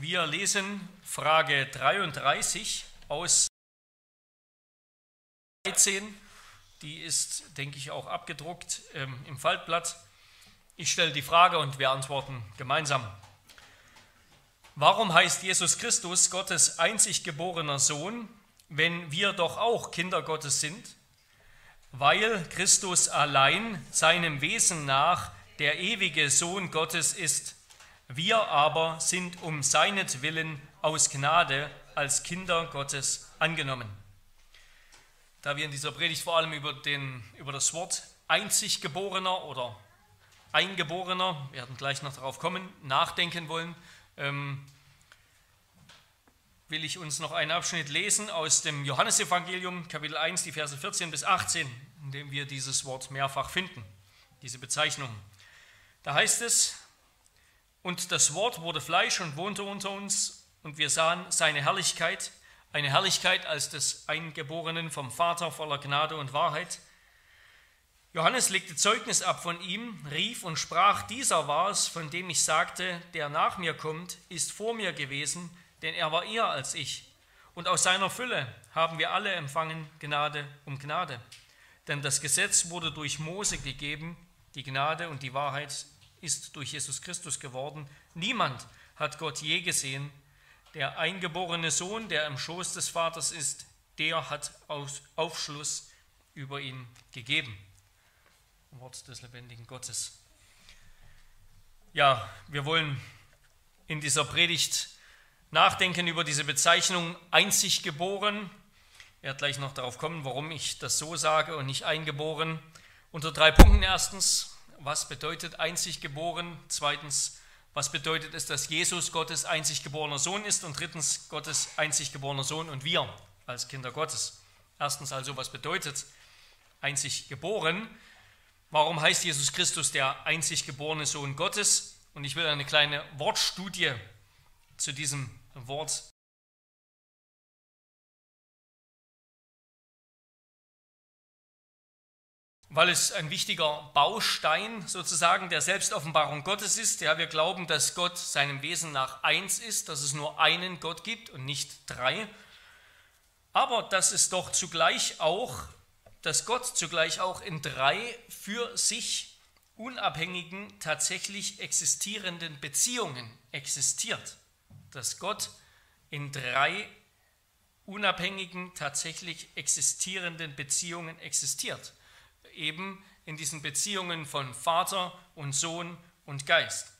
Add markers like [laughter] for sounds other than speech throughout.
Wir lesen Frage 33 aus 13. Die ist, denke ich, auch abgedruckt ähm, im Faltblatt. Ich stelle die Frage und wir antworten gemeinsam. Warum heißt Jesus Christus Gottes einzig geborener Sohn, wenn wir doch auch Kinder Gottes sind? Weil Christus allein seinem Wesen nach der ewige Sohn Gottes ist wir aber sind um seinetwillen aus Gnade als Kinder Gottes angenommen. Da wir in dieser Predigt vor allem über, den, über das Wort einzig geborener oder eingeborener, wir werden gleich noch darauf kommen, nachdenken wollen, ähm, will ich uns noch einen Abschnitt lesen aus dem Johannesevangelium, Kapitel 1, die Verse 14 bis 18, in dem wir dieses Wort mehrfach finden, diese Bezeichnung. Da heißt es, und das Wort wurde Fleisch und wohnte unter uns, und wir sahen seine Herrlichkeit, eine Herrlichkeit als des Eingeborenen vom Vater voller Gnade und Wahrheit. Johannes legte Zeugnis ab von ihm, rief und sprach, dieser war es, von dem ich sagte, der nach mir kommt, ist vor mir gewesen, denn er war eher als ich. Und aus seiner Fülle haben wir alle empfangen Gnade um Gnade. Denn das Gesetz wurde durch Mose gegeben, die Gnade und die Wahrheit ist durch Jesus Christus geworden. Niemand hat Gott je gesehen. Der eingeborene Sohn, der im Schoß des Vaters ist, der hat Aufschluss über ihn gegeben. Wort des lebendigen Gottes. Ja, wir wollen in dieser Predigt nachdenken über diese Bezeichnung einzig geboren. Er wird gleich noch darauf kommen, warum ich das so sage und nicht eingeboren. Unter drei Punkten erstens was bedeutet einzig geboren? Zweitens, was bedeutet es, dass Jesus Gottes einzig geborener Sohn ist? Und drittens, Gottes einzig geborener Sohn und wir als Kinder Gottes. Erstens also, was bedeutet einzig geboren? Warum heißt Jesus Christus der einzig geborene Sohn Gottes? Und ich will eine kleine Wortstudie zu diesem Wort weil es ein wichtiger Baustein sozusagen der Selbstoffenbarung Gottes ist. Ja, wir glauben, dass Gott seinem Wesen nach eins ist, dass es nur einen Gott gibt und nicht drei. Aber dass es doch zugleich auch, dass Gott zugleich auch in drei für sich unabhängigen, tatsächlich existierenden Beziehungen existiert. Dass Gott in drei unabhängigen, tatsächlich existierenden Beziehungen existiert eben in diesen Beziehungen von Vater und Sohn und Geist.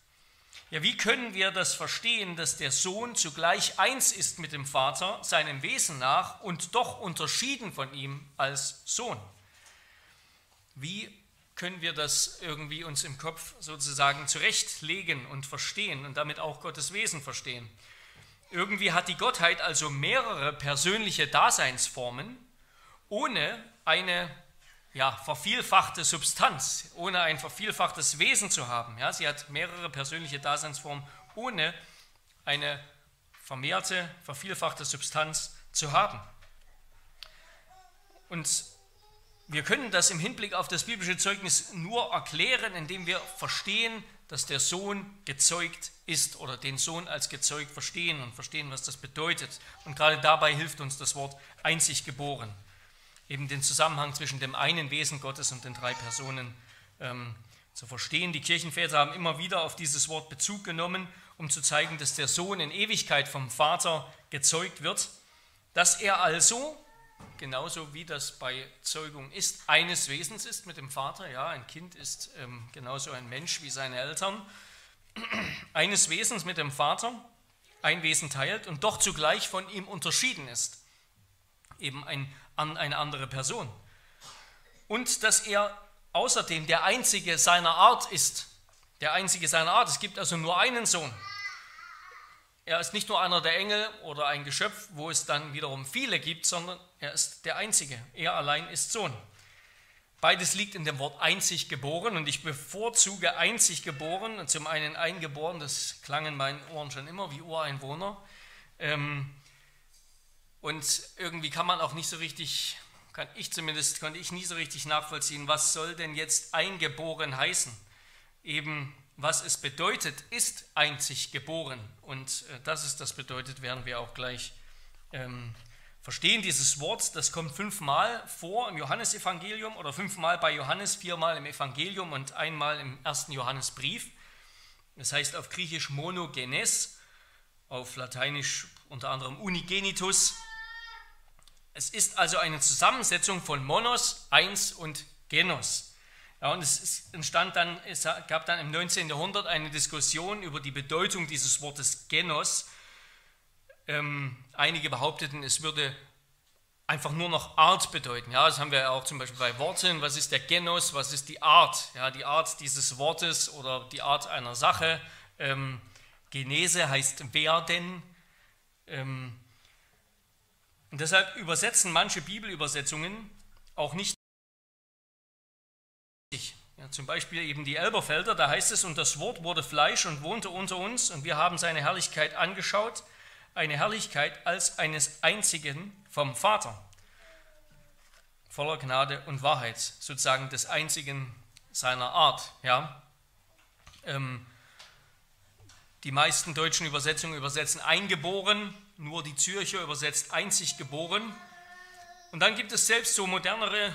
Ja, wie können wir das verstehen, dass der Sohn zugleich eins ist mit dem Vater, seinem Wesen nach, und doch unterschieden von ihm als Sohn? Wie können wir das irgendwie uns im Kopf sozusagen zurechtlegen und verstehen und damit auch Gottes Wesen verstehen? Irgendwie hat die Gottheit also mehrere persönliche Daseinsformen, ohne eine ja, vervielfachte Substanz, ohne ein vervielfachtes Wesen zu haben. Ja, sie hat mehrere persönliche Daseinsformen, ohne eine vermehrte, vervielfachte Substanz zu haben. Und wir können das im Hinblick auf das biblische Zeugnis nur erklären, indem wir verstehen, dass der Sohn gezeugt ist oder den Sohn als gezeugt verstehen und verstehen, was das bedeutet. Und gerade dabei hilft uns das Wort einzig geboren eben den Zusammenhang zwischen dem einen Wesen Gottes und den drei Personen ähm, zu verstehen. Die Kirchenväter haben immer wieder auf dieses Wort Bezug genommen, um zu zeigen, dass der Sohn in Ewigkeit vom Vater gezeugt wird, dass er also, genauso wie das bei Zeugung ist, eines Wesens ist mit dem Vater. Ja, ein Kind ist ähm, genauso ein Mensch wie seine Eltern. [clears throat] Eines Wesens mit dem Vater, ein Wesen teilt und doch zugleich von ihm unterschieden ist. Eben ein an eine andere Person. Und dass er außerdem der einzige seiner Art ist. Der einzige seiner Art. Es gibt also nur einen Sohn. Er ist nicht nur einer der Engel oder ein Geschöpf, wo es dann wiederum viele gibt, sondern er ist der Einzige. Er allein ist Sohn. Beides liegt in dem Wort einzig geboren und ich bevorzuge einzig geboren. Zum einen eingeboren, das klang in meinen Ohren schon immer wie Ureinwohner. Ähm, und irgendwie kann man auch nicht so richtig, kann ich zumindest, konnte ich nie so richtig nachvollziehen, was soll denn jetzt eingeboren heißen? Eben was es bedeutet, ist einzig geboren. Und äh, dass es das bedeutet, werden wir auch gleich ähm, verstehen. Dieses Wort, das kommt fünfmal vor im Johannesevangelium oder fünfmal bei Johannes, viermal im Evangelium und einmal im ersten Johannesbrief. Das heißt auf Griechisch monogenes, auf Lateinisch unter anderem unigenitus. Es ist also eine Zusammensetzung von monos, eins und genos. Ja, und es entstand dann, es gab dann im 19. Jahrhundert eine Diskussion über die Bedeutung dieses Wortes Genos. Ähm, einige behaupteten, es würde einfach nur noch Art bedeuten. Ja, das haben wir auch zum Beispiel bei Worten. Was ist der Genos? Was ist die Art? Ja, die Art dieses Wortes oder die Art einer Sache. Ähm, Genese heißt werden. Ähm, und deshalb übersetzen manche Bibelübersetzungen auch nicht ja, zum Beispiel eben die Elberfelder, da heißt es, und das Wort wurde Fleisch und wohnte unter uns, und wir haben seine Herrlichkeit angeschaut, eine Herrlichkeit als eines einzigen vom Vater, voller Gnade und Wahrheit, sozusagen des einzigen seiner Art. Ja? Ähm, die meisten deutschen Übersetzungen übersetzen eingeboren, nur die Zürcher übersetzt einzig geboren. Und dann gibt es selbst so modernere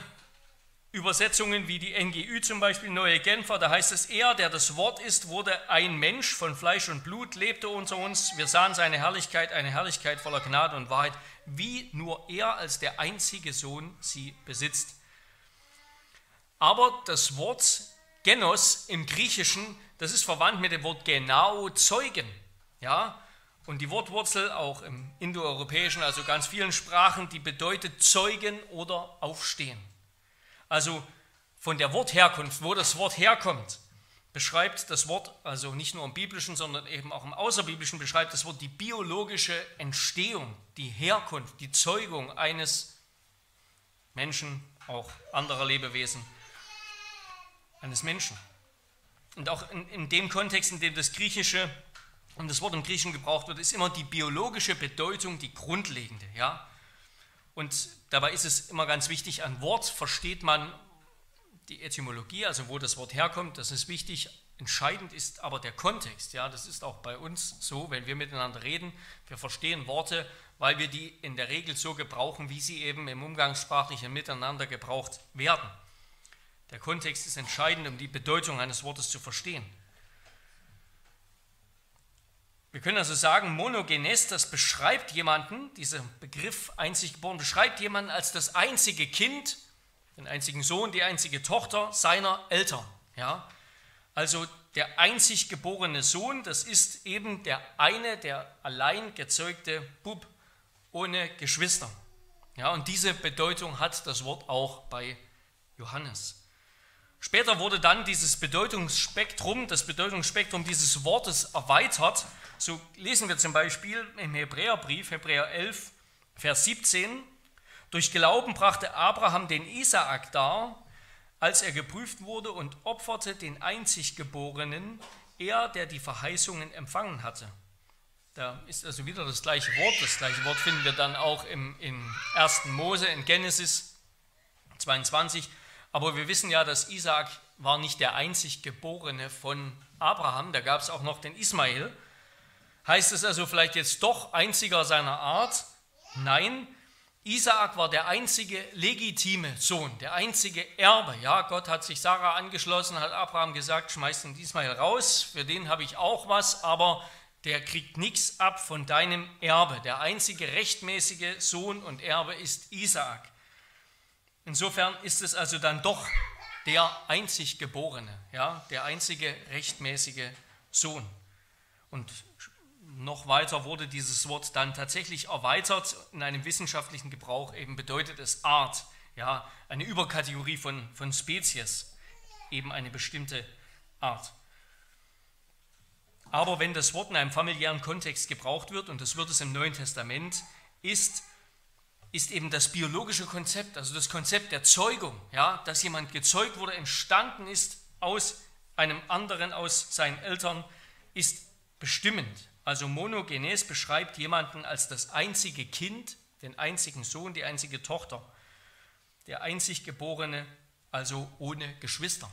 Übersetzungen wie die NGÜ zum Beispiel, Neue Genfer, da heißt es, er, der das Wort ist, wurde ein Mensch von Fleisch und Blut, lebte unter uns. Wir sahen seine Herrlichkeit, eine Herrlichkeit voller Gnade und Wahrheit, wie nur er als der einzige Sohn sie besitzt. Aber das Wort Genos im Griechischen, das ist verwandt mit dem Wort genau, Zeugen. Ja, und die Wortwurzel auch im indoeuropäischen, also ganz vielen Sprachen, die bedeutet Zeugen oder Aufstehen. Also von der Wortherkunft, wo das Wort herkommt, beschreibt das Wort, also nicht nur im biblischen, sondern eben auch im außerbiblischen, beschreibt das Wort die biologische Entstehung, die Herkunft, die Zeugung eines Menschen, auch anderer Lebewesen, eines Menschen. Und auch in, in dem Kontext, in dem das Griechische und das Wort im Griechischen gebraucht wird, ist immer die biologische Bedeutung die grundlegende. Ja? Und dabei ist es immer ganz wichtig, an Wort versteht man die Etymologie, also wo das Wort herkommt, das ist wichtig. Entscheidend ist aber der Kontext. Ja, das ist auch bei uns so, wenn wir miteinander reden. Wir verstehen Worte, weil wir die in der Regel so gebrauchen, wie sie eben im umgangssprachlichen Miteinander gebraucht werden. Der Kontext ist entscheidend, um die Bedeutung eines Wortes zu verstehen. Wir können also sagen, Monogenes, das beschreibt jemanden, dieser Begriff einzig geboren, beschreibt jemanden als das einzige Kind, den einzigen Sohn, die einzige Tochter seiner Eltern. Ja? Also der einzig geborene Sohn, das ist eben der eine, der allein gezeugte Bub ohne Geschwister. Ja, und diese Bedeutung hat das Wort auch bei Johannes. Später wurde dann dieses Bedeutungsspektrum, das Bedeutungsspektrum dieses Wortes erweitert so lesen wir zum Beispiel im Hebräerbrief, Hebräer 11, Vers 17, durch Glauben brachte Abraham den Isaak dar, als er geprüft wurde und opferte den Einziggeborenen, er, der die Verheißungen empfangen hatte. Da ist also wieder das gleiche Wort. Das gleiche Wort finden wir dann auch im, im 1. Mose, in Genesis 22. Aber wir wissen ja, dass Isaak war nicht der einzig Geborene von Abraham. Da gab es auch noch den Ismael. Heißt es also vielleicht jetzt doch einziger seiner Art? Nein, Isaak war der einzige legitime Sohn, der einzige Erbe. Ja, Gott hat sich Sarah angeschlossen, hat Abraham gesagt, schmeiß den Ismael raus, für den habe ich auch was, aber der kriegt nichts ab von deinem Erbe. Der einzige rechtmäßige Sohn und Erbe ist Isaak. Insofern ist es also dann doch der einzig Geborene, ja, der einzige rechtmäßige Sohn. Und noch weiter wurde dieses Wort dann tatsächlich erweitert. In einem wissenschaftlichen Gebrauch eben bedeutet es Art, ja, eine Überkategorie von, von Spezies, eben eine bestimmte Art. Aber wenn das Wort in einem familiären Kontext gebraucht wird, und das wird es im Neuen Testament, ist, ist eben das biologische Konzept, also das Konzept der Zeugung, ja, dass jemand gezeugt wurde, entstanden ist aus einem anderen, aus seinen Eltern, ist bestimmend. Also Monogenes beschreibt jemanden als das einzige Kind, den einzigen Sohn, die einzige Tochter, der einzig Geborene, also ohne Geschwister.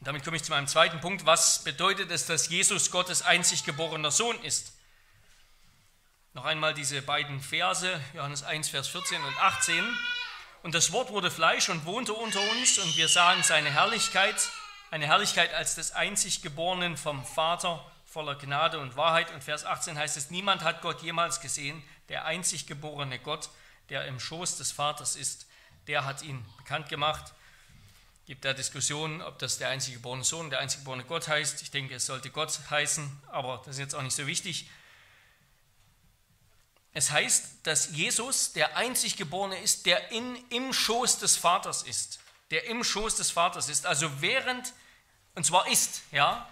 Damit komme ich zu meinem zweiten Punkt. Was bedeutet es, dass Jesus Gottes einzig geborener Sohn ist? Noch einmal diese beiden Verse, Johannes 1, Vers 14 und 18. Und das Wort wurde Fleisch und wohnte unter uns und wir sahen seine Herrlichkeit, eine Herrlichkeit als des einzig Geborenen vom Vater voller Gnade und Wahrheit. Und Vers 18 heißt es, niemand hat Gott jemals gesehen, der einzig geborene Gott, der im Schoß des Vaters ist, der hat ihn bekannt gemacht. Gibt da Diskussionen, ob das der einzig geborene Sohn, der einzig geborene Gott heißt. Ich denke, es sollte Gott heißen, aber das ist jetzt auch nicht so wichtig. Es heißt, dass Jesus der einzig Geborene ist, der in, im Schoß des Vaters ist. Der im Schoß des Vaters ist. Also während, und zwar ist, ja,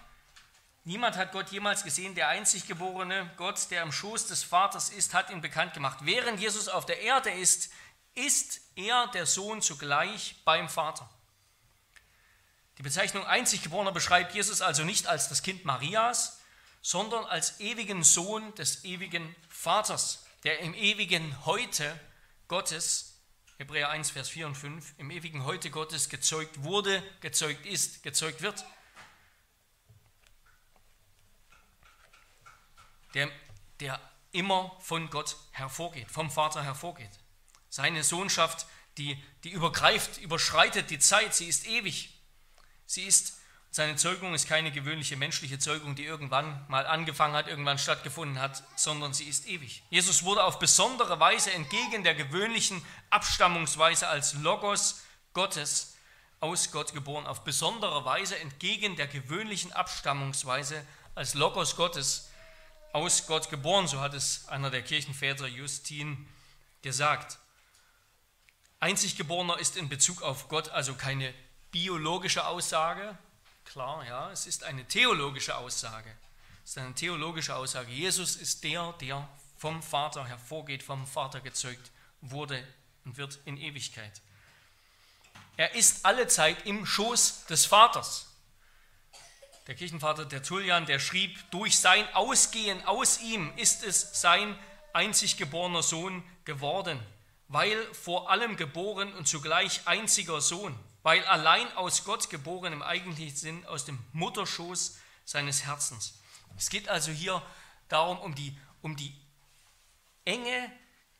niemand hat Gott jemals gesehen, der einzig Geborene Gott, der im Schoß des Vaters ist, hat ihn bekannt gemacht. Während Jesus auf der Erde ist, ist er der Sohn zugleich beim Vater. Die Bezeichnung einzig Geborener beschreibt Jesus also nicht als das Kind Marias, sondern als ewigen Sohn des ewigen Vaters der im ewigen Heute Gottes, Hebräer 1, Vers 4 und 5, im ewigen Heute Gottes gezeugt wurde, gezeugt ist, gezeugt wird. Der, der immer von Gott hervorgeht, vom Vater hervorgeht. Seine Sohnschaft, die, die übergreift, überschreitet die Zeit, sie ist ewig. Sie ist seine Zeugung ist keine gewöhnliche menschliche Zeugung, die irgendwann mal angefangen hat, irgendwann stattgefunden hat, sondern sie ist ewig. Jesus wurde auf besondere Weise entgegen der gewöhnlichen Abstammungsweise als Logos Gottes aus Gott geboren. Auf besondere Weise entgegen der gewöhnlichen Abstammungsweise als Logos Gottes aus Gott geboren. So hat es einer der Kirchenväter Justin gesagt. Einzig Geborener ist in Bezug auf Gott also keine biologische Aussage, klar, ja, es ist eine theologische Aussage. Es ist eine theologische Aussage. Jesus ist der, der vom Vater hervorgeht, vom Vater gezeugt wurde und wird in Ewigkeit. Er ist alle Zeit im Schoß des Vaters. Der Kirchenvater Tertullian, der schrieb, durch sein Ausgehen aus ihm ist es sein einzig geborener Sohn geworden, weil vor allem geboren und zugleich einziger Sohn weil allein aus Gott geboren im eigentlichen Sinn aus dem Mutterschoß seines Herzens. Es geht also hier darum, um die, um die enge,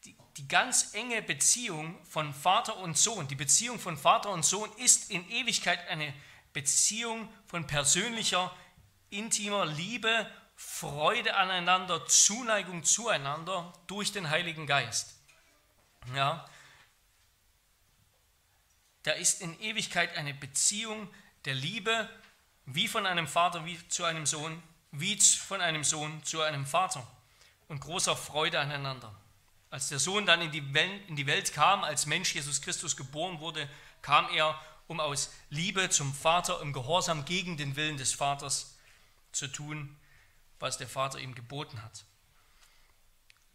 die, die ganz enge Beziehung von Vater und Sohn. Die Beziehung von Vater und Sohn ist in Ewigkeit eine Beziehung von persönlicher, intimer Liebe, Freude aneinander, Zuneigung zueinander durch den Heiligen Geist. Ja, da ist in Ewigkeit eine Beziehung der Liebe wie von einem Vater wie zu einem Sohn, wie von einem Sohn zu einem Vater und großer Freude aneinander. Als der Sohn dann in die, Welt, in die Welt kam, als Mensch Jesus Christus geboren wurde, kam er, um aus Liebe zum Vater im Gehorsam gegen den Willen des Vaters zu tun, was der Vater ihm geboten hat.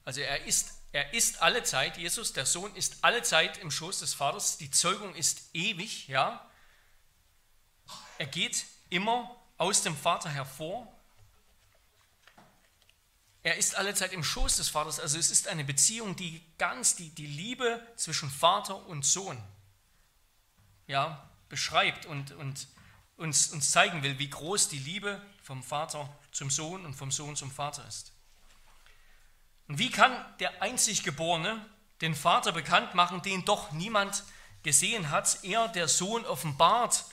Also er ist er ist alle Zeit, Jesus, der Sohn, ist alle Zeit im Schoß des Vaters. Die Zeugung ist ewig, ja. Er geht immer aus dem Vater hervor. Er ist alle Zeit im Schoß des Vaters. Also es ist eine Beziehung, die ganz die, die Liebe zwischen Vater und Sohn ja, beschreibt und, und uns, uns zeigen will, wie groß die Liebe vom Vater zum Sohn und vom Sohn zum Vater ist. Und wie kann der Einziggeborene den Vater bekannt machen, den doch niemand gesehen hat? Er, der Sohn, offenbart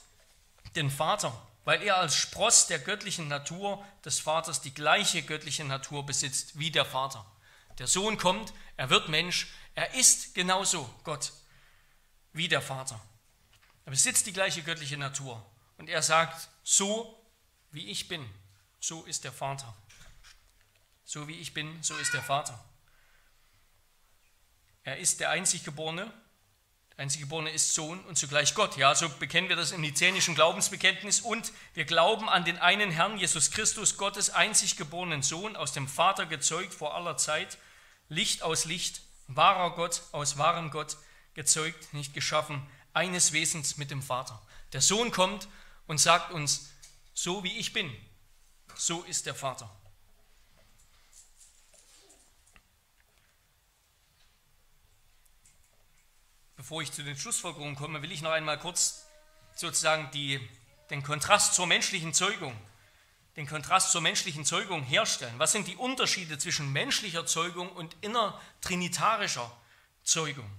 den Vater, weil er als Spross der göttlichen Natur des Vaters die gleiche göttliche Natur besitzt wie der Vater. Der Sohn kommt, er wird Mensch, er ist genauso Gott wie der Vater. Er besitzt die gleiche göttliche Natur und er sagt, so wie ich bin, so ist der Vater. So wie ich bin, so ist der Vater. Er ist der Einziggeborene. Der Einziggeborene ist Sohn und zugleich Gott. Ja, so bekennen wir das im nizänischen Glaubensbekenntnis. Und wir glauben an den einen Herrn, Jesus Christus, Gottes einziggeborenen Sohn, aus dem Vater gezeugt vor aller Zeit, Licht aus Licht, wahrer Gott aus wahrem Gott, gezeugt, nicht geschaffen, eines Wesens mit dem Vater. Der Sohn kommt und sagt uns, so wie ich bin, so ist der Vater. Bevor ich zu den Schlussfolgerungen komme, will ich noch einmal kurz sozusagen die, den Kontrast zur menschlichen Zeugung, den Kontrast zur menschlichen Zeugung herstellen. Was sind die Unterschiede zwischen menschlicher Zeugung und innertrinitarischer Zeugung?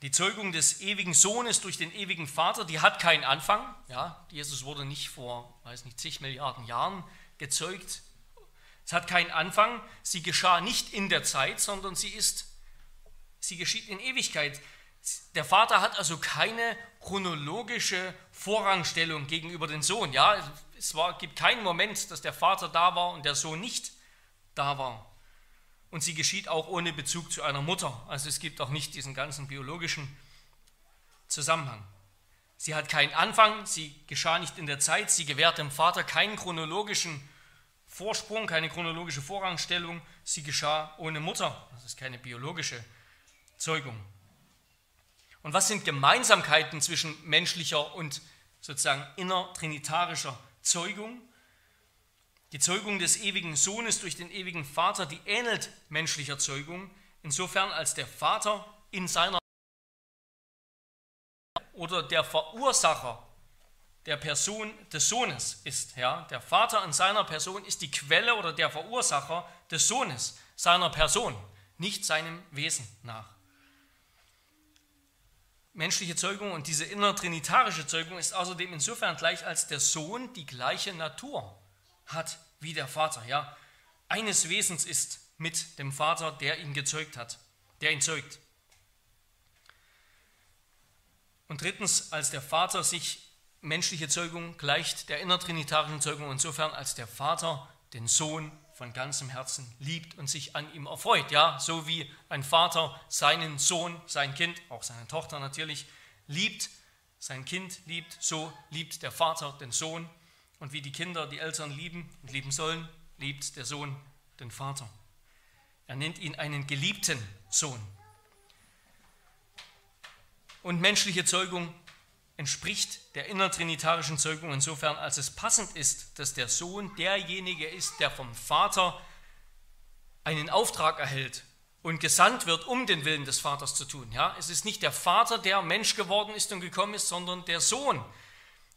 Die Zeugung des ewigen Sohnes durch den ewigen Vater, die hat keinen Anfang. Ja, Jesus wurde nicht vor, weiß nicht, zig Milliarden Jahren gezeugt. Es hat keinen Anfang. Sie geschah nicht in der Zeit, sondern sie ist, sie geschieht in Ewigkeit. Der Vater hat also keine chronologische Vorrangstellung gegenüber dem Sohn. Ja, es war, gibt keinen Moment, dass der Vater da war und der Sohn nicht da war und sie geschieht auch ohne Bezug zu einer Mutter. Also es gibt auch nicht diesen ganzen biologischen Zusammenhang. Sie hat keinen Anfang, sie geschah nicht in der Zeit, sie gewährt dem Vater keinen chronologischen Vorsprung, keine chronologische Vorrangstellung, sie geschah ohne Mutter. Das ist keine biologische Zeugung. Und was sind Gemeinsamkeiten zwischen menschlicher und sozusagen innertrinitarischer Zeugung? Die Zeugung des ewigen Sohnes durch den ewigen Vater, die ähnelt menschlicher Zeugung, insofern als der Vater in seiner oder der Verursacher der Person des Sohnes ist. Ja? Der Vater in seiner Person ist die Quelle oder der Verursacher des Sohnes, seiner Person, nicht seinem Wesen nach. Menschliche Zeugung und diese innertrinitarische Zeugung ist außerdem insofern gleich, als der Sohn die gleiche Natur hat wie der Vater, ja, eines Wesens ist mit dem Vater, der ihn gezeugt hat, der ihn zeugt. Und drittens, als der Vater sich menschliche Zeugung gleicht der innertrinitarischen Zeugung insofern, als der Vater den Sohn von ganzem Herzen liebt und sich an ihm erfreut. Ja, so wie ein Vater seinen Sohn, sein Kind, auch seine Tochter natürlich, liebt, sein Kind liebt, so liebt der Vater den Sohn und wie die Kinder die Eltern lieben und lieben sollen, liebt der Sohn den Vater. Er nennt ihn einen geliebten Sohn. Und menschliche Zeugung entspricht der innertrinitarischen Zeugung insofern, als es passend ist, dass der Sohn derjenige ist, der vom Vater einen Auftrag erhält und gesandt wird, um den Willen des Vaters zu tun. Ja, es ist nicht der Vater, der Mensch geworden ist und gekommen ist, sondern der Sohn,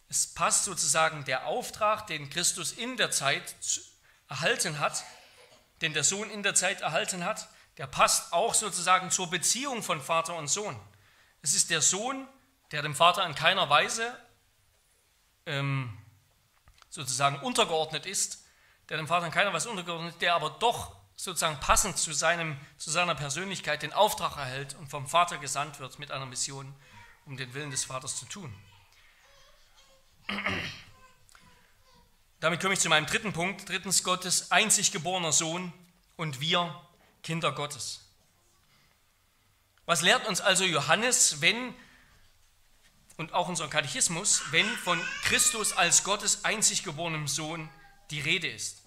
es passt sozusagen der Auftrag, den Christus in der Zeit erhalten hat, den der Sohn in der Zeit erhalten hat, der passt auch sozusagen zur Beziehung von Vater und Sohn. Es ist der Sohn, der dem Vater in keiner Weise ähm, sozusagen untergeordnet ist, der dem Vater in keiner Weise untergeordnet ist, der aber doch sozusagen passend zu, seinem, zu seiner Persönlichkeit den Auftrag erhält und vom Vater gesandt wird mit einer Mission, um den Willen des Vaters zu tun. [clears throat] Damit komme ich zu meinem dritten Punkt. Drittens, Gottes einzig geborener Sohn und wir Kinder Gottes. Was lehrt uns also Johannes, wenn, und auch unser Katechismus, wenn von Christus als Gottes einzig geborenem Sohn die Rede ist?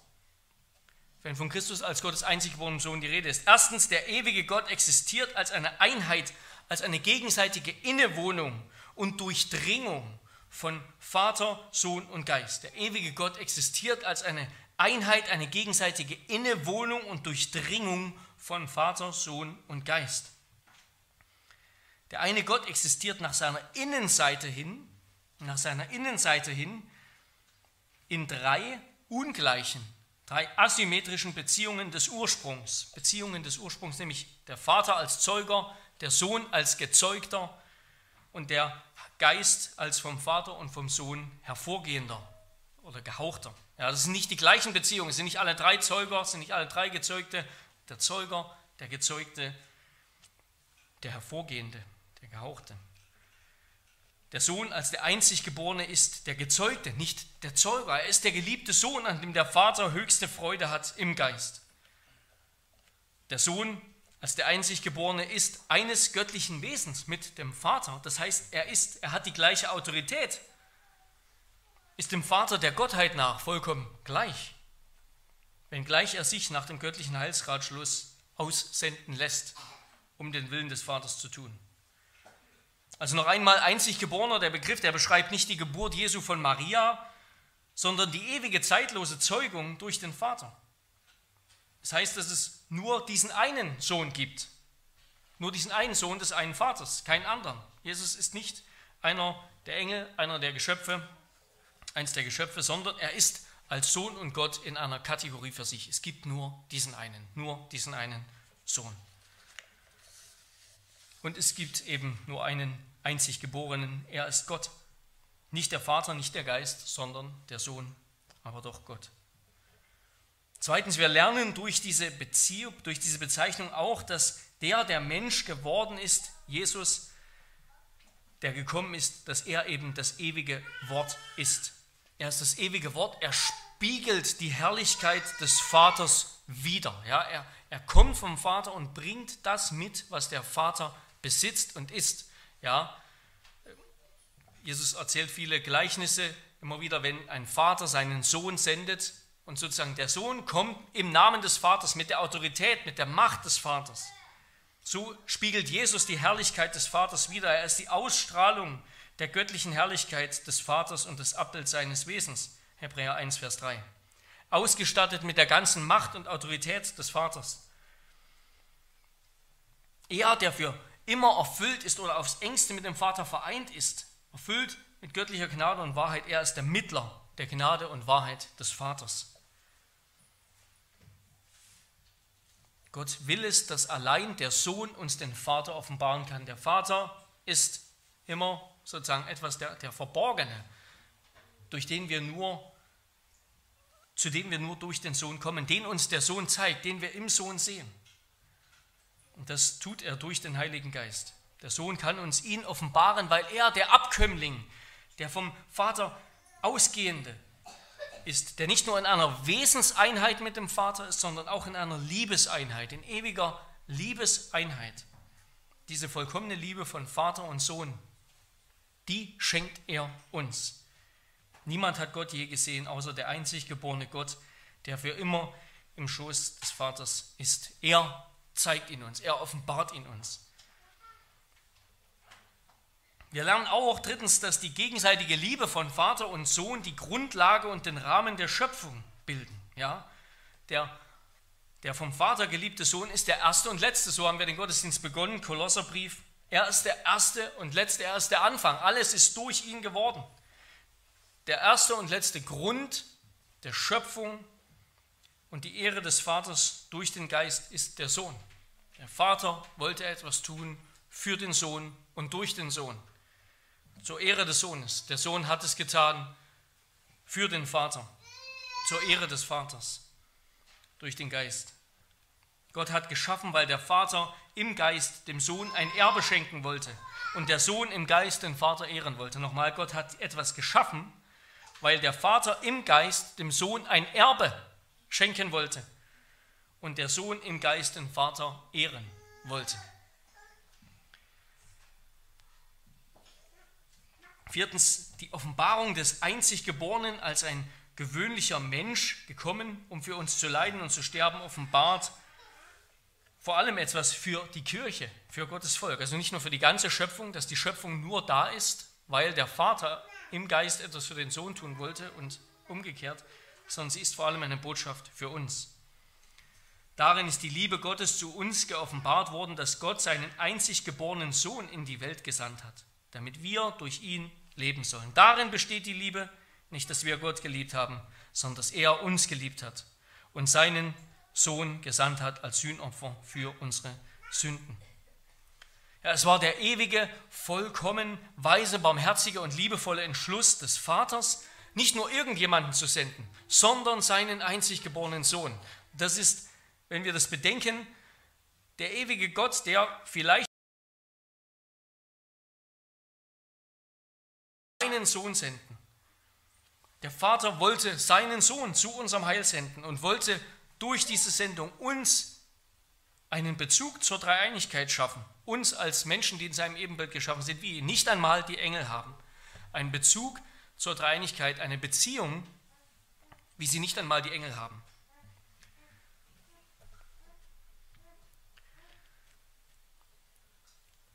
Wenn von Christus als Gottes einzig geborenem Sohn die Rede ist. Erstens, der ewige Gott existiert als eine Einheit, als eine gegenseitige Innewohnung und Durchdringung von Vater, Sohn und Geist. Der ewige Gott existiert als eine Einheit, eine gegenseitige Innewohnung und Durchdringung von Vater, Sohn und Geist. Der eine Gott existiert nach seiner Innenseite hin, nach seiner Innenseite hin in drei ungleichen, drei asymmetrischen Beziehungen des Ursprungs. Beziehungen des Ursprungs, nämlich der Vater als Zeuger, der Sohn als Gezeugter und der Geist als vom Vater und vom Sohn hervorgehender oder gehauchter. Ja, das sind nicht die gleichen Beziehungen, es sind nicht alle drei Zeuger, es sind nicht alle drei Gezeugte. Der Zeuger, der Gezeugte, der Hervorgehende, der Gehauchte. Der Sohn als der einzig Geborene ist der Gezeugte, nicht der Zeuger. Er ist der geliebte Sohn, an dem der Vater höchste Freude hat im Geist. Der Sohn als der einzig Geborene ist eines göttlichen Wesens mit dem Vater. Das heißt, er ist, er hat die gleiche Autorität, ist dem Vater der Gottheit nach vollkommen gleich, wenngleich er sich nach dem göttlichen Heilsratschluss aussenden lässt, um den Willen des Vaters zu tun. Also noch einmal einzig Geborener, der Begriff, der beschreibt nicht die Geburt Jesu von Maria, sondern die ewige zeitlose Zeugung durch den Vater. Das heißt, dass es nur diesen einen Sohn gibt. Nur diesen einen Sohn des einen Vaters, keinen anderen. Jesus ist nicht einer der Engel, einer der Geschöpfe, eins der Geschöpfe, sondern er ist als Sohn und Gott in einer Kategorie für sich. Es gibt nur diesen einen, nur diesen einen Sohn. Und es gibt eben nur einen einzig Geborenen, er ist Gott. Nicht der Vater, nicht der Geist, sondern der Sohn, aber doch Gott. Zweitens, wir lernen durch diese Beziehung, durch diese Bezeichnung auch, dass der, der Mensch geworden ist, Jesus, der gekommen ist, dass er eben das ewige Wort ist. Er ist das ewige Wort, er spiegelt die Herrlichkeit des Vaters wider. Ja, er, er kommt vom Vater und bringt das mit, was der Vater besitzt und ist. Ja, Jesus erzählt viele Gleichnisse immer wieder, wenn ein Vater seinen Sohn sendet und sozusagen der Sohn kommt im Namen des Vaters, mit der Autorität, mit der Macht des Vaters. So spiegelt Jesus die Herrlichkeit des Vaters wider. Er ist die Ausstrahlung der göttlichen Herrlichkeit des Vaters und des Abbild seines Wesens. Hebräer 1, Vers 3. Ausgestattet mit der ganzen Macht und Autorität des Vaters. Er, der für immer erfüllt ist oder aufs engste mit dem Vater vereint ist, erfüllt mit göttlicher Gnade und Wahrheit, er ist der Mittler der Gnade und Wahrheit des Vaters. Gott will es, dass allein der Sohn uns den Vater offenbaren kann. Der Vater ist immer sozusagen etwas der, der Verborgene, durch den wir nur, zu dem wir nur durch den Sohn kommen, den uns der Sohn zeigt, den wir im Sohn sehen. Und das tut er durch den Heiligen Geist. Der Sohn kann uns ihn offenbaren, weil er der Abkömmling, der vom Vater ausgehende, ist, der nicht nur in einer Wesenseinheit mit dem Vater ist, sondern auch in einer Liebeseinheit, in ewiger Liebeseinheit. Diese vollkommene Liebe von Vater und Sohn, die schenkt er uns. Niemand hat Gott je gesehen, außer der einzig geborene Gott, der für immer im Schoß des Vaters ist. Er zeigt ihn uns, er offenbart ihn uns. Wir lernen auch drittens, dass die gegenseitige Liebe von Vater und Sohn die Grundlage und den Rahmen der Schöpfung bilden. Ja? Der, der vom Vater geliebte Sohn ist der erste und letzte. So haben wir den Gottesdienst begonnen, Kolosserbrief. Er ist der erste und letzte, er ist der Anfang. Alles ist durch ihn geworden. Der erste und letzte Grund der Schöpfung und die Ehre des Vaters durch den Geist ist der Sohn. Der Vater wollte etwas tun für den Sohn und durch den Sohn zur Ehre des Sohnes. Der Sohn hat es getan für den Vater, zur Ehre des Vaters, durch den Geist. Gott hat geschaffen, weil der Vater im Geist dem Sohn ein Erbe schenken wollte und der Sohn im Geist den Vater ehren wollte. Nochmal, Gott hat etwas geschaffen, weil der Vater im Geist dem Sohn ein Erbe schenken wollte und der Sohn im Geist den Vater ehren wollte. Viertens, die Offenbarung des einzig Geborenen als ein gewöhnlicher Mensch gekommen, um für uns zu leiden und zu sterben, offenbart vor allem etwas für die Kirche, für Gottes Volk. Also nicht nur für die ganze Schöpfung, dass die Schöpfung nur da ist, weil der Vater im Geist etwas für den Sohn tun wollte und umgekehrt, sondern sie ist vor allem eine Botschaft für uns. Darin ist die Liebe Gottes zu uns geoffenbart worden, dass Gott seinen einzig geborenen Sohn in die Welt gesandt hat, damit wir durch ihn leben sollen. Darin besteht die Liebe, nicht, dass wir Gott geliebt haben, sondern dass er uns geliebt hat und seinen Sohn gesandt hat als Sühnopfer für unsere Sünden. Ja, es war der ewige, vollkommen weise, barmherzige und liebevolle Entschluss des Vaters, nicht nur irgendjemanden zu senden, sondern seinen einzig geborenen Sohn. Das ist, wenn wir das bedenken, der ewige Gott, der vielleicht seinen Sohn senden. Der Vater wollte seinen Sohn zu unserem Heil senden und wollte durch diese Sendung uns einen Bezug zur Dreieinigkeit schaffen. Uns als Menschen, die in seinem Ebenbild geschaffen sind, wie nicht einmal die Engel haben. Einen Bezug zur Dreieinigkeit, eine Beziehung, wie sie nicht einmal die Engel haben.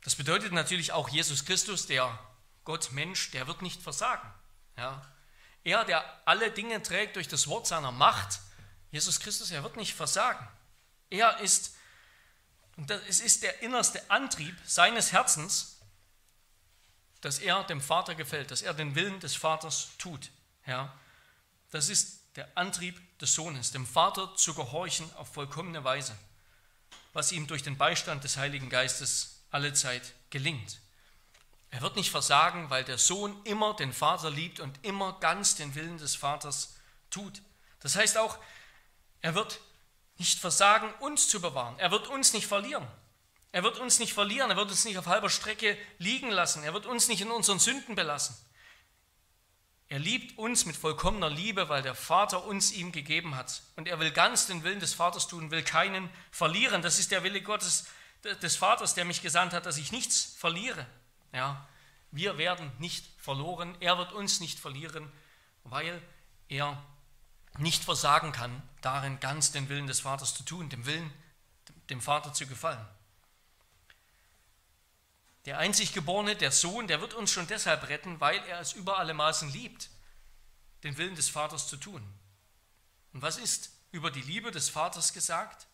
Das bedeutet natürlich auch Jesus Christus, der Gott Mensch, der wird nicht versagen. Ja. Er, der alle Dinge trägt durch das Wort seiner Macht, Jesus Christus, er wird nicht versagen. Er ist, und es ist der innerste Antrieb seines Herzens, dass er dem Vater gefällt, dass er den Willen des Vaters tut. Ja, das ist der Antrieb des Sohnes, dem Vater zu gehorchen auf vollkommene Weise, was ihm durch den Beistand des Heiligen Geistes allezeit gelingt. Er wird nicht versagen, weil der Sohn immer den Vater liebt und immer ganz den Willen des Vaters tut. Das heißt auch, er wird nicht versagen, uns zu bewahren. Er wird uns nicht verlieren. Er wird uns nicht verlieren. Er wird uns nicht auf halber Strecke liegen lassen. Er wird uns nicht in unseren Sünden belassen. Er liebt uns mit vollkommener Liebe, weil der Vater uns ihm gegeben hat. Und er will ganz den Willen des Vaters tun, will keinen verlieren. Das ist der Wille Gottes, des Vaters, der mich gesandt hat, dass ich nichts verliere. Ja, wir werden nicht verloren. Er wird uns nicht verlieren, weil er nicht versagen kann, darin ganz den Willen des Vaters zu tun, dem Willen, dem Vater zu gefallen. Der einzig Geborene, der Sohn, der wird uns schon deshalb retten, weil er es über alle Maßen liebt, den Willen des Vaters zu tun. Und was ist über die Liebe des Vaters gesagt?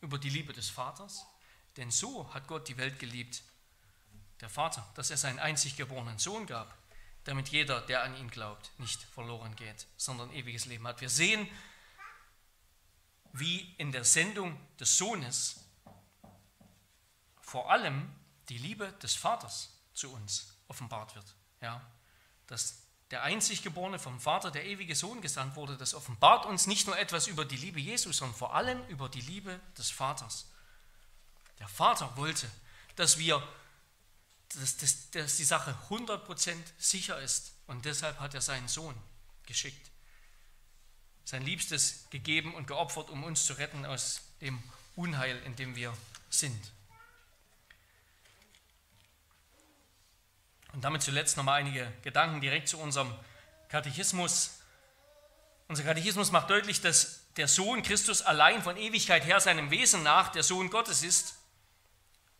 Über die Liebe des Vaters? Denn so hat Gott die Welt geliebt, der Vater, dass er seinen einzig geborenen Sohn gab, damit jeder, der an ihn glaubt, nicht verloren geht, sondern ewiges Leben hat. Wir sehen, wie in der Sendung des Sohnes vor allem die Liebe des Vaters zu uns offenbart wird. Ja, dass der einzig Geborene vom Vater, der ewige Sohn gesandt wurde, das offenbart uns nicht nur etwas über die Liebe Jesus, sondern vor allem über die Liebe des Vaters. Der Vater wollte, dass wir, dass, dass, dass die Sache 100% sicher ist und deshalb hat er seinen Sohn geschickt, sein Liebstes gegeben und geopfert, um uns zu retten aus dem Unheil, in dem wir sind. Und damit zuletzt nochmal einige Gedanken direkt zu unserem Katechismus. Unser Katechismus macht deutlich, dass der Sohn Christus allein von Ewigkeit her seinem Wesen nach der Sohn Gottes ist,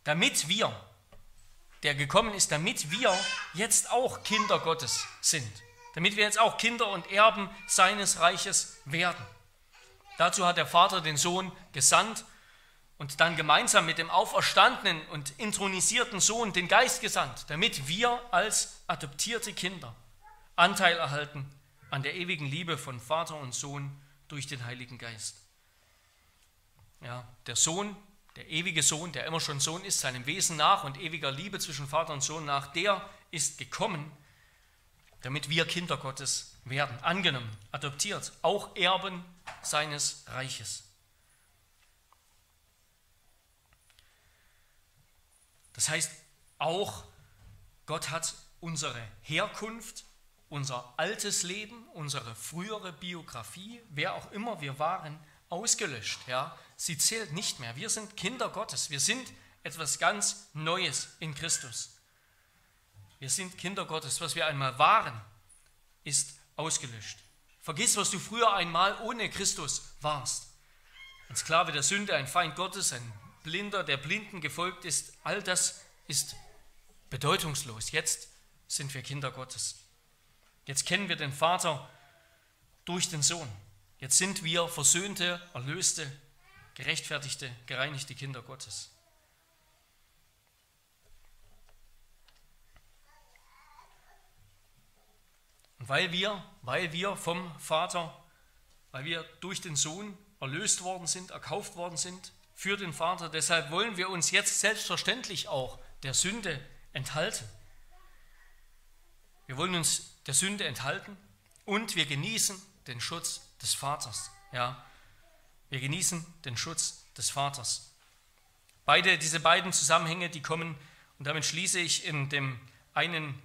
damit wir, der gekommen ist, damit wir jetzt auch Kinder Gottes sind, damit wir jetzt auch Kinder und Erben seines Reiches werden. Dazu hat der Vater den Sohn gesandt und dann gemeinsam mit dem auferstandenen und intronisierten Sohn den Geist gesandt, damit wir als adoptierte Kinder Anteil erhalten an der ewigen Liebe von Vater und Sohn durch den Heiligen Geist. Ja, der Sohn, der ewige Sohn, der immer schon Sohn ist, seinem Wesen nach und ewiger Liebe zwischen Vater und Sohn nach, der ist gekommen, damit wir Kinder Gottes werden, angenommen, adoptiert, auch Erben seines Reiches. Das heißt auch, Gott hat unsere Herkunft, unser altes Leben, unsere frühere Biografie, wer auch immer wir waren, ausgelöscht. Ja? Sie zählt nicht mehr. Wir sind Kinder Gottes. Wir sind etwas ganz Neues in Christus. Wir sind Kinder Gottes. Was wir einmal waren, ist ausgelöscht. Vergiss, was du früher einmal ohne Christus warst. Ein Sklave der Sünde, ein Feind Gottes, ein Blinder, der Blinden gefolgt ist, all das ist bedeutungslos. Jetzt sind wir Kinder Gottes. Jetzt kennen wir den Vater durch den Sohn. Jetzt sind wir versöhnte, erlöste, gerechtfertigte, gereinigte Kinder Gottes. Und weil wir, weil wir vom Vater, weil wir durch den Sohn erlöst worden sind, erkauft worden sind, für den Vater. Deshalb wollen wir uns jetzt selbstverständlich auch der Sünde enthalten. Wir wollen uns der Sünde enthalten und wir genießen den Schutz des Vaters. Ja, wir genießen den Schutz des Vaters. Beide, diese beiden Zusammenhänge, die kommen, und damit schließe ich in dem einen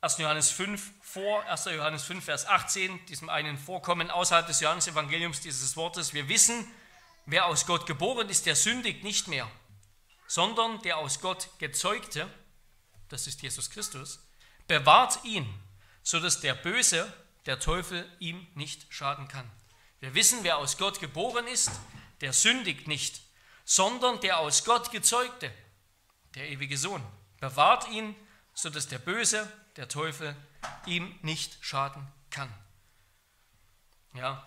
1. Johannes 5 vor, 1. Johannes 5, Vers 18, diesem einen Vorkommen außerhalb des Johannesevangeliums dieses Wortes. Wir wissen, Wer aus Gott geboren ist, der sündigt nicht mehr, sondern der aus Gott gezeugte, das ist Jesus Christus, bewahrt ihn, sodass der Böse, der Teufel, ihm nicht schaden kann. Wir wissen, wer aus Gott geboren ist, der sündigt nicht, sondern der aus Gott gezeugte, der ewige Sohn, bewahrt ihn, sodass der Böse, der Teufel, ihm nicht schaden kann. Ja,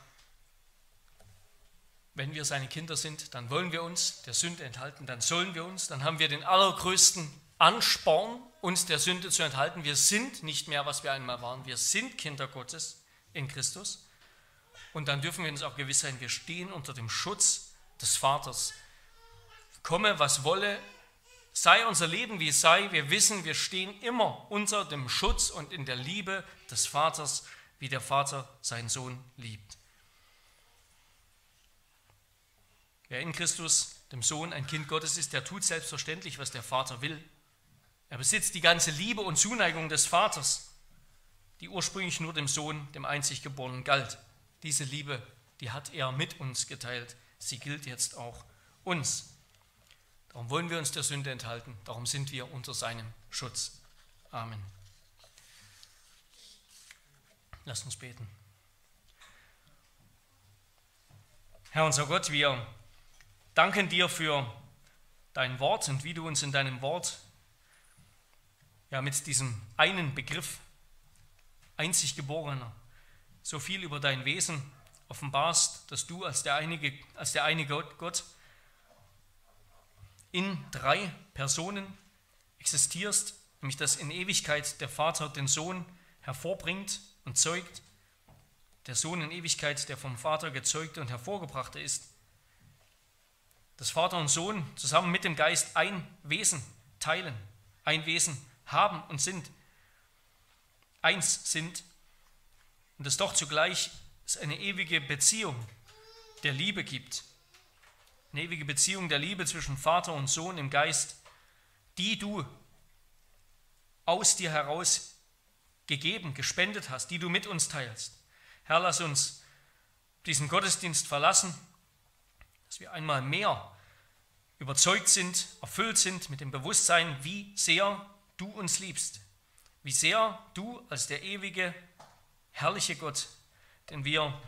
wenn wir seine Kinder sind, dann wollen wir uns der Sünde enthalten, dann sollen wir uns, dann haben wir den allergrößten Ansporn, uns der Sünde zu enthalten. Wir sind nicht mehr, was wir einmal waren. Wir sind Kinder Gottes in Christus. Und dann dürfen wir uns auch gewiss sein, wir stehen unter dem Schutz des Vaters. Komme, was wolle, sei unser Leben wie es sei, wir wissen, wir stehen immer unter dem Schutz und in der Liebe des Vaters, wie der Vater seinen Sohn liebt. Wer in Christus, dem Sohn, ein Kind Gottes ist, der tut selbstverständlich, was der Vater will. Er besitzt die ganze Liebe und Zuneigung des Vaters, die ursprünglich nur dem Sohn, dem einzig Geborenen, galt. Diese Liebe, die hat er mit uns geteilt. Sie gilt jetzt auch uns. Darum wollen wir uns der Sünde enthalten. Darum sind wir unter seinem Schutz. Amen. Lass uns beten. Herr unser Gott, wir danken dir für dein Wort und wie du uns in deinem Wort ja mit diesem einen Begriff einzig geborener so viel über dein Wesen offenbarst, dass du als der einige als der eine Gott, Gott in drei Personen existierst, nämlich dass in Ewigkeit der Vater den Sohn hervorbringt und zeugt, der Sohn in Ewigkeit, der vom Vater gezeugte und hervorgebrachte ist, dass Vater und Sohn zusammen mit dem Geist ein Wesen teilen, ein Wesen haben und sind, eins sind und es doch zugleich eine ewige Beziehung der Liebe gibt, eine ewige Beziehung der Liebe zwischen Vater und Sohn im Geist, die du aus dir heraus gegeben, gespendet hast, die du mit uns teilst. Herr, lass uns diesen Gottesdienst verlassen dass wir einmal mehr überzeugt sind, erfüllt sind mit dem Bewusstsein, wie sehr du uns liebst, wie sehr du als der ewige, herrliche Gott, den wir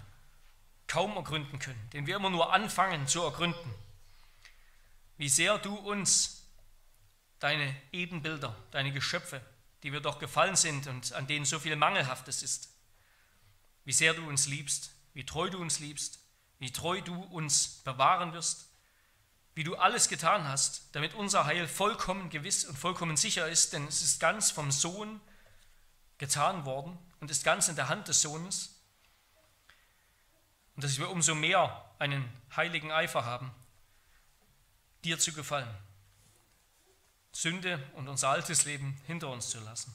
kaum ergründen können, den wir immer nur anfangen zu ergründen, wie sehr du uns, deine Ebenbilder, deine Geschöpfe, die wir doch gefallen sind und an denen so viel Mangelhaftes ist, wie sehr du uns liebst, wie treu du uns liebst wie treu du uns bewahren wirst, wie du alles getan hast, damit unser Heil vollkommen gewiss und vollkommen sicher ist, denn es ist ganz vom Sohn getan worden und ist ganz in der Hand des Sohnes. Und dass wir umso mehr einen heiligen Eifer haben, dir zu gefallen, Sünde und unser altes Leben hinter uns zu lassen.